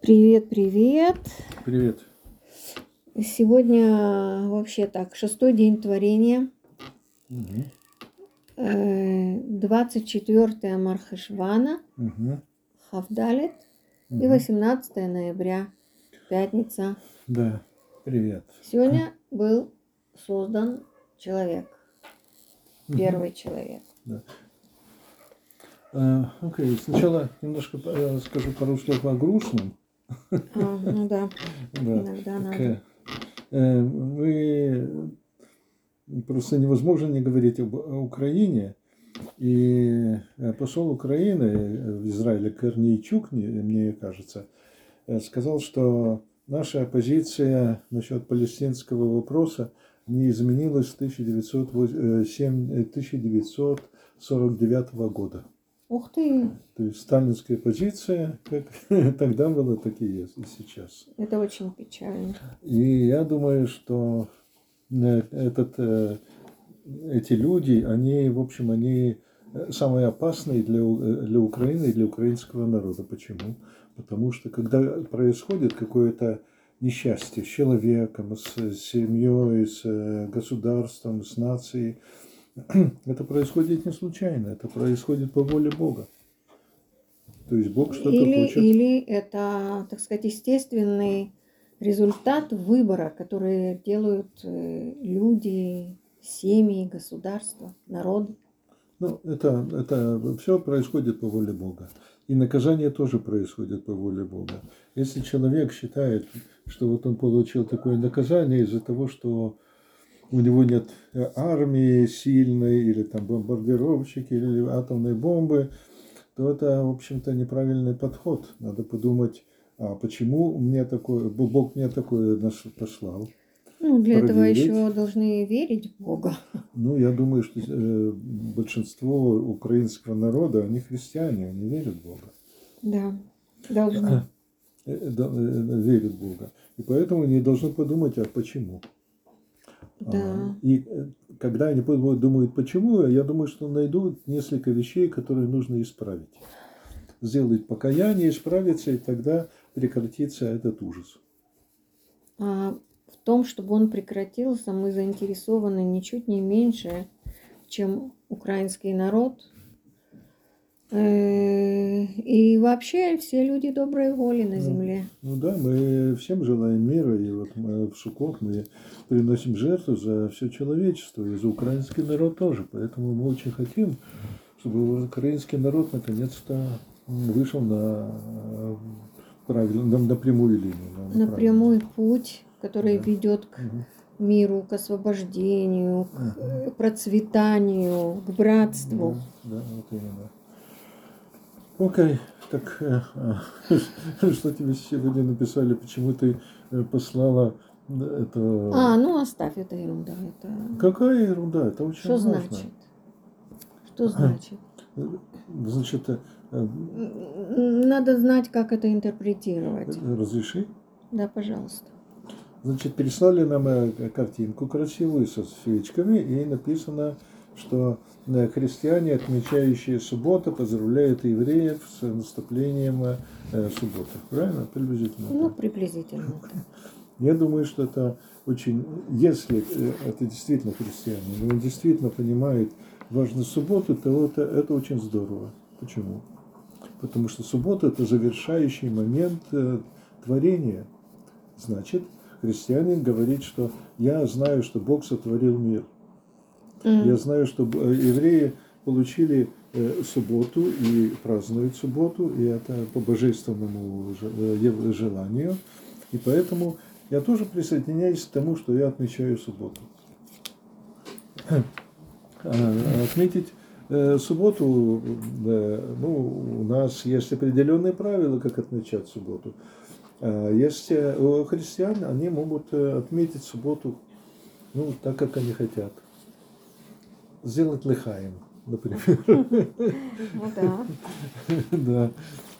Привет, привет. Привет. Сегодня вообще так, шестой день творения, э, 24 Мархешвана, Мгм. Хавдалет и Мгм. 18 ноября, пятница. Да, привет. Сегодня был создан человек, Мгм. первый человек. Э, Окей, сначала немножко э, скажу пару слов о грустном. А, ну да, Да. иногда надо. э, э, мы просто невозможно не говорить об Украине. И э, посол Украины э, в Израиле Корнейчук, мне кажется, сказал, что наша позиция насчет палестинского вопроса не изменилась с 1907 э, 1949 года. Ух ты, То есть сталинская позиция, как тогда была, так и есть и сейчас. это очень печально. И я думаю, что э, этот, э, эти люди, они, в общем, они э, самые опасные для, для Украины и для украинского народа. Почему? Потому что когда происходит какое-то несчастье с человеком, с семьей, с государством, с нацией, это происходит не случайно, это происходит по воле Бога. То есть Бог что-то Или, хочет. или это, так сказать, естественный результат выбора, который делают э, люди, семьи, государства, народы. Ну, это, это все происходит по воле Бога. И наказание тоже происходит по воле Бога. Если человек считает, что вот он получил такое наказание из-за того, что у него нет э, армии сильной, или там бомбардировщики, или атомной бомбы, то это, в общем-то, неправильный подход. Надо подумать, а почему мне такое, Бог мне такое наш послал. Ну, для этого Проверить. еще должны верить в Бога. Ну, я думаю, что э, большинство украинского народа, они христиане, они верят в Бога. Да, должны. Э, верят в Бога. И поэтому они должны подумать, а почему. Да. А, И э, когда они думают, почему, я думаю, что найдут несколько вещей, которые нужно исправить. Сделать покаяние, исправиться, и тогда прекратится этот ужас. А в том, чтобы он прекратился, мы заинтересованы ничуть не меньше, чем украинский народ. Э, И вообще все люди доброй воли на Да. земле. Ну да, мы всем желаем мира, и вот мы в Суккот мы приносим жертву за все человечество, и за украинский народ тоже. Поэтому мы очень хотим, чтобы украинский народ наконец-то вышел на правильно, на, прямую линию. на На прямой путь, который Да. ведет к Мгм. миру, к освобождению, к э, процветанию, к братству. Да, да, вот именно. Окей, так э, а, что тебе сегодня написали, почему ты э, послала это... А, ну оставь это ерунда. Это... Какая ерунда, это очень Что важно. значит? Что значит? Значит, э, э, Надо знать, как это интерпретировать. разреши. Да, пожалуйста. Значит, переслали нам э, картинку красивую со свечками, и написано, что христиане, отмечающие субботу, поздравляют евреев с наступлением э, субботы. Правильно? Приблизительно. Ну, так. приблизительно так. Я думаю, что это очень... Если э, это действительно христиане, он действительно понимает важность субботы, то это, это очень здорово. Почему? Потому что суббота – это завершающий момент э, творения. Значит, христианин говорит, что я знаю, что Бог сотворил мир. М. Я знаю, что э, евреи получили э, субботу и празднуют субботу, и это по божественному же- э, желанию. И поэтому я тоже присоединяюсь к тому, что я отмечаю субботу. А, Отметить субботу, ну, у нас есть определенные правила, как отмечать субботу. А Есть э, у христиан, они могут отметить субботу, ну, так, как они хотят. Сделать лихаем, например. Ну да. Да.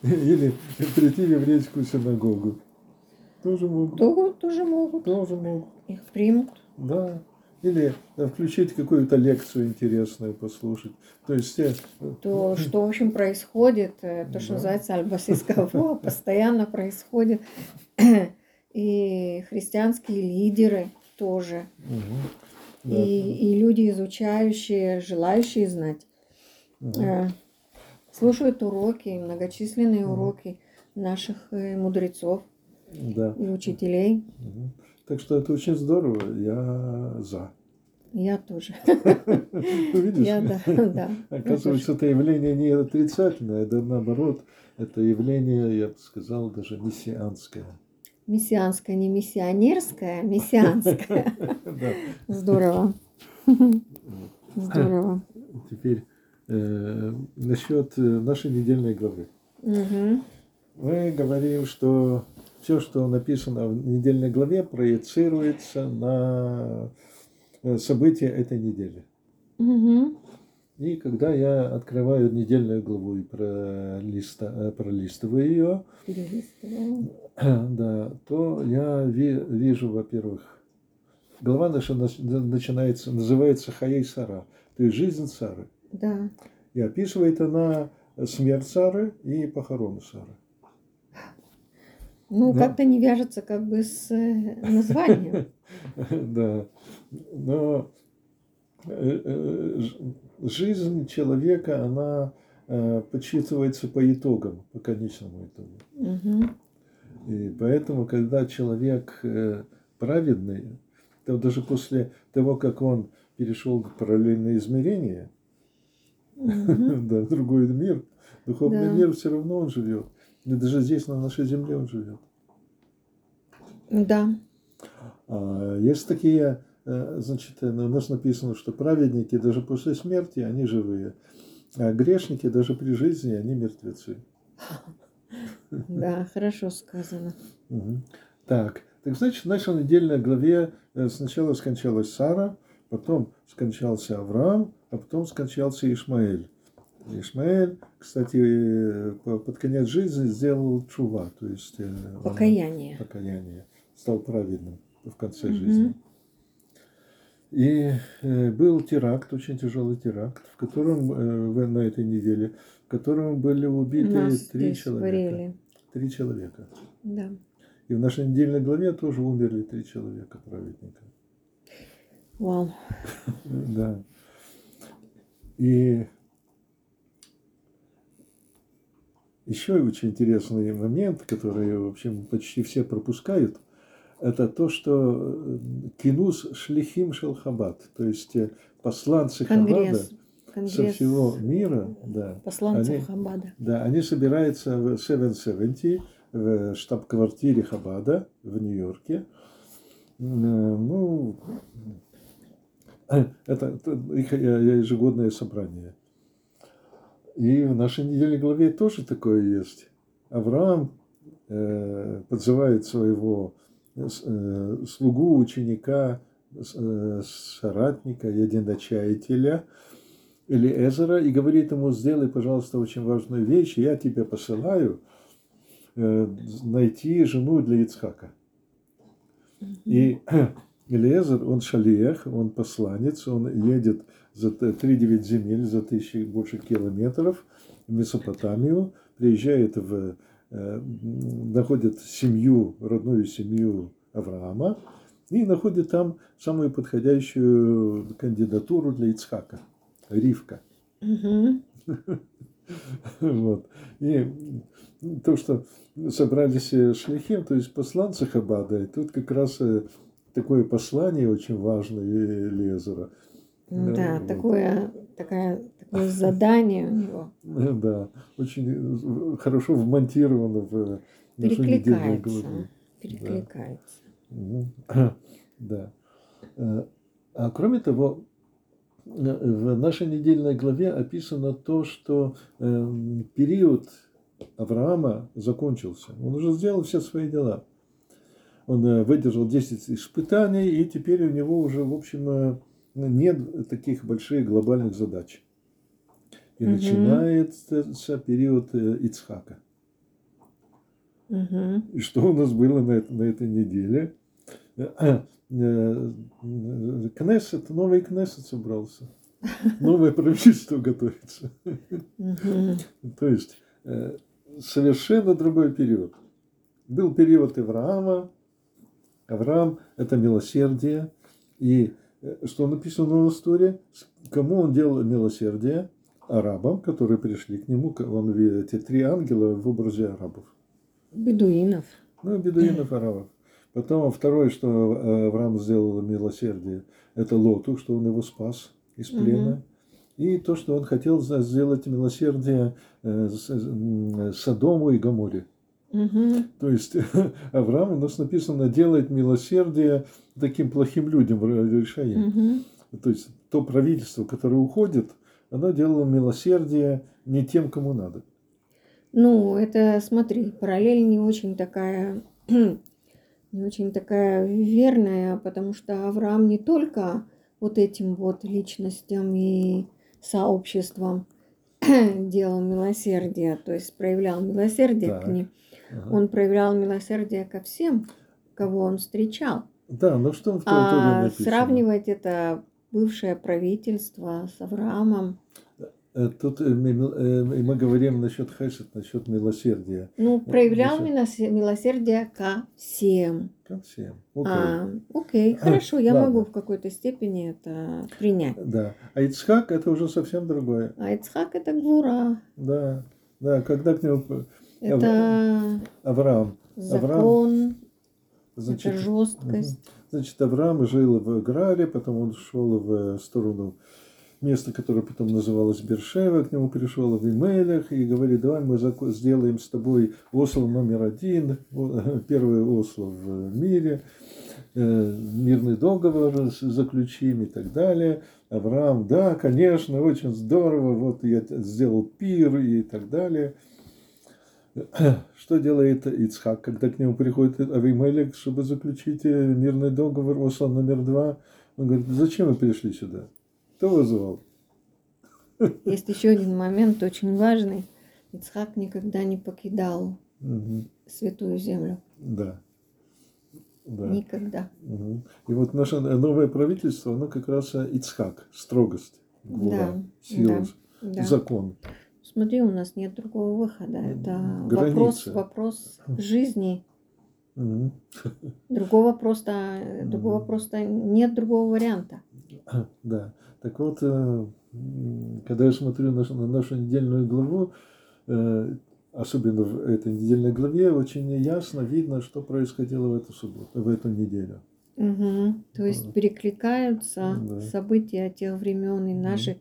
Или прийти в еврейскую синагогу. Тоже могут. То- Тоже могут. Тоже могут. Их примут. Да. Или э, включить какую-то лекцию интересную послушать. То есть э, То, что, в общем, происходит, э, то, что Да. называется альбасискаво, постоянно происходит. И христианские лидеры тоже. мгм, да, И, и люди, изучающие, желающие знать, мгм. э, слушают уроки, многочисленные Мгм. уроки наших э, мудрецов да. и учителей. Мгм. Так что это очень здорово, я за. Я тоже. Ну, видишь, Я, да, да. оказывается, это явление не отрицательное, да наоборот, это явление, я бы сказал, даже мессианское. Мессианская, не миссионерская, мессианская. Да. Здорово. Здорово. Теперь э, насчет э, нашей недельной главы. Мы говорим, что все, что написано в недельной главе, проецируется на э, события этой недели. Мгм. И когда я открываю недельную главу и пролиста, пролистываю ее, да, то я ви- вижу, во-первых, глава наша нач- начинается, называется Хаей Сара, то есть жизнь Сары. Да. И описывает она смерть Сары и похороны Сары. Ну, Да. как-то не вяжется как бы с э, названием. Да. Но э, э, жизнь человека, она подсчитывается по итогам, по конечному итогу. И поэтому, когда человек праведный, то даже после того, как он перешел в параллельное измерение, да, в другой мир, духовный мир все равно он живет. И даже здесь, на нашей земле, он живет. Да. А есть такие, э, значит, э, у нас написано, что праведники даже после смерти, они живые. А грешники даже при жизни, они мертвецы. Да, хорошо сказано. Так, так значит, в нашей недельной главе э, сначала скончалась Сара, потом скончался Авраам, а потом скончался Ишмаэль. Ишмаэль, кстати, э, по- под конец жизни сделал чува, то есть э, Покаяние. покаяние, стал праведным в конце Мгм. жизни. И был теракт, очень тяжелый теракт, в котором на этой неделе, в котором были убиты Нас три человека. варили. Три человека. Да. И в нашей недельной главе тоже умерли три человека праведника. Вау. Да. И еще очень интересный момент, который, в общем, почти все пропускают, это то, что э, кинус шлихим шелхабад, то есть э, посланцы Хабада Конгресс. со Конгресс всего мира, да, посланцев они- Хабада. да, они собираются в 770, в штаб-квартире Хабада в Нью-Йорке. Э, Ну, это, это их э, ежегодное собрание. И в нашей недельной главе тоже такое есть. Авраам э, подзывает своего э, э, слугу, ученика, э, соратника, единочаятеля, или Эзера и говорит ему, сделай, пожалуйста, очень важную вещь, я тебя посылаю э, найти жену для Ицхака. И Элиезер, он шалиях, он посланец, он едет за т- 3-9 земель, за тысячи больше километров в Месопотамию, приезжает в, э, находит семью, родную семью Авраама, и находит там самую подходящую кандидатуру для Ицхака, Ривка. Мгм. Вот. И то, что собрались э, шлихим, то есть посланцы Хабада, и тут как раз э, такое послание очень важное Лезера. Да, Да, вот. такое, такая, такое задание у него. Да, очень э, хорошо вмонтировано в Перекликается. Перекликается. Да. А кроме того, в нашей недельной главе описано то, что эм, период Авраама закончился. Он уже сделал все свои дела. Он э, выдержал 10 испытаний, и теперь у него уже, в общем, э, нет таких больших глобальных задач. И Мгм. начинается период э, Ицхака. Мгм. И что у нас было на, эт- на этой неделе? Э, э, Кнессет, новый Кнессет собрался. Новое правительство готовится. То есть э, совершенно другой период. Был период Авраама. Авраам – это милосердие. И э, что написано в истории? Кому он делал милосердие? Арабам, которые пришли к нему. Он, ви- эти три ангела в образе арабов. Бедуинов. Ну, бедуинов арабов. Потом второе, что э, Авраам сделал милосердие, это Лоту, что он его спас из плена. И то, что он хотел сделать милосердие э, м, Содому и Гаморе. Мгм. То есть Авраам, у нас написано, делает милосердие таким плохим людям Решае. Мгм. То есть то правительство, которое уходит, оно делало милосердие не тем, кому надо. Ну, это, смотри, параллель не очень такая, не очень такая верная, потому что Авраам не только вот этим вот личностям и сообществам делал милосердие, то есть проявлял милосердие к Так. ним. Ага. Он проявлял милосердие ко всем, кого он встречал. Да, но что в том А написано? сравнивать это бывшее правительство с Авраамом, Тут э, мы, э, мы говорим насчет хесед, насчет милосердия. ну, проявлял Насчет- милосе- милосердие ко всем. Ко всем. Окей. А, окей, хорошо, я Ладно. могу в какой-то степени это принять. Да. А Ицхак это уже совсем другое. А Ицхак это гвура, Да. Да, когда к нему это Авраам, закон, значит, это жесткость. Значит, Авраам жил в Граре, потом он шел в сторону места, которое потом называлось Бершева, к нему пришел Авимелех и говорит, давай мы сделаем с тобой осло номер один, первое осло в мире, э, мирный договор заключим и так далее. Авраам, да, конечно, очень здорово, вот я сделал пир и так далее. Что делает Ицхак, когда к нему приходит Авимелек, чтобы заключить э, мирный договор, осло номер два? Он говорит, зачем вы пришли сюда? Кто вызывал? Есть еще один момент очень важный. Ицхак никогда не покидал Мгм. святую землю. Да. Да. Никогда. Мгм. И вот наше новое правительство, оно как раз Ицхак, строгость, гвура, Да, сила, Да. закон. Смотри, у нас нет другого выхода. Это вопрос, вопрос жизни. Другого просто, другого просто нет другого варианта. Да. Так вот, э, когда я смотрю на, на нашу недельную главу, э, особенно в этой недельной главе, очень ясно видно, что происходило в эту субботу, в эту неделю. Мгм. То есть перекликаются Да. события тех времен и наши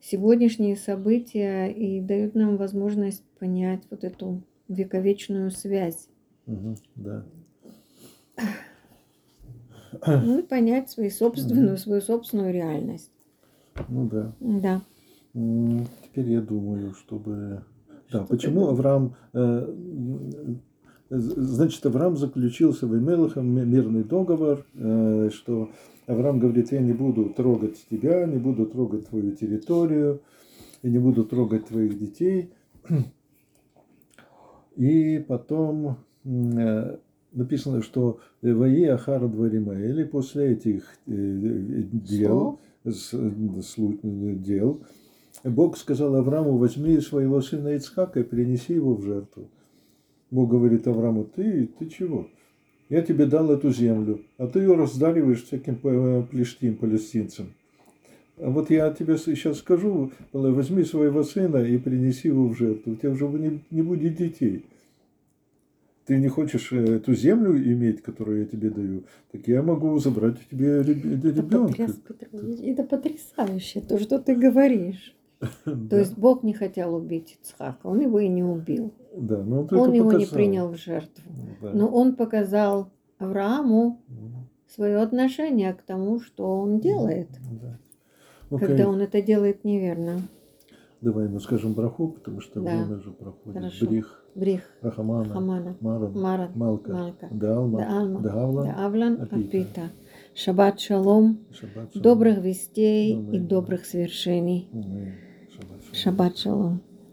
сегодняшние события и дают нам возможность понять вот эту вековечную связь. Мгм. Да. Ну и понять свою собственную, свою собственную реальность. Ну да. Да. Теперь я думаю, чтобы... Да, Что ты почему думаешь? Авраам... э, з- Значит, Авраам заключил с Авимелехом ми- мирный договор, э, что Авраам говорит, я не буду трогать тебя, не буду трогать твою территорию, и не буду трогать твоих детей. И потом э, написано, что Ваи Ахара Дваримаэли после этих э, э, дел, дел, Бог сказал Аврааму, возьми своего сына Ицхака и принеси его в жертву. Бог говорит Аврааму, ты, ты чего? Я тебе дал эту землю, а ты ее раздариваешь всяким э, плештим, палестинцам. А вот я тебе сейчас скажу, возьми своего сына и принеси его в жертву. У тебя уже не, не будет детей. Ты не хочешь э, эту землю иметь, которую я тебе даю, так я могу забрать у тебя Это, ребенка. потряс- Петрович, это потрясающе, то, что ты говоришь. То есть Бог не хотел убить Ицхака, он его и не убил. да, но он, Он его не принял в жертву. Да. Но он показал Аврааму свое отношение к тому, что он делает, Да. Окей. когда он это делает неверно. Давай мы скажем браху, потому что Да. время уже проходит. Хорошо. Брих, Брих, Рахамана, Хамана, Маран, Маран, Малка, Малка, Далма, да Алма, Давла, да Авлан, Апита. Апита. Шаббат шалом, Шаббат шалом. добрых вестей и Аминь. добрых свершений. Аминь. Шаббат шалом. Шаббат шалом.